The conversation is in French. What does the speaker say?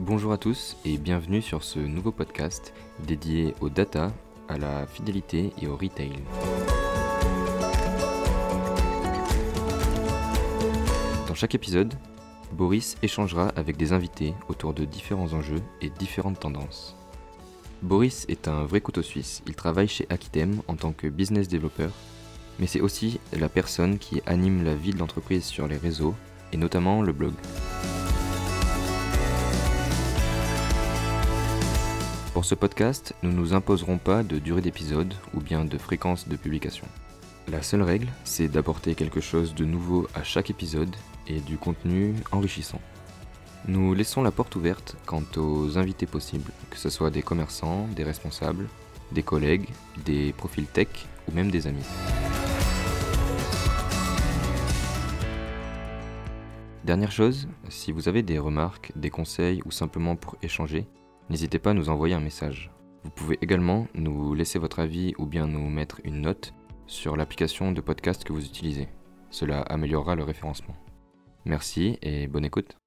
Bonjour à tous et bienvenue sur ce nouveau podcast dédié aux data, à la fidélité et au retail. Dans chaque épisode, Boris échangera avec des invités autour de différents enjeux et différentes tendances. Boris est un vrai couteau suisse, il travaille chez Akitem en tant que business developer, mais c'est aussi la personne qui anime la vie de l'entreprise sur les réseaux et notamment le blog. Pour ce podcast, nous ne nous imposerons pas de durée d'épisode ou bien de fréquence de publication. La seule règle, c'est d'apporter quelque chose de nouveau à chaque épisode et du contenu enrichissant. Nous laissons la porte ouverte quant aux invités possibles, que ce soit des commerçants, des responsables, des collègues, des profils tech ou même des amis. Dernière chose, si vous avez des remarques, des conseils ou simplement pour échanger, n'hésitez pas à nous envoyer un message. Vous pouvez également nous laisser votre avis ou bien nous mettre une note sur l'application de podcast que vous utilisez. Cela améliorera le référencement. Merci et bonne écoute.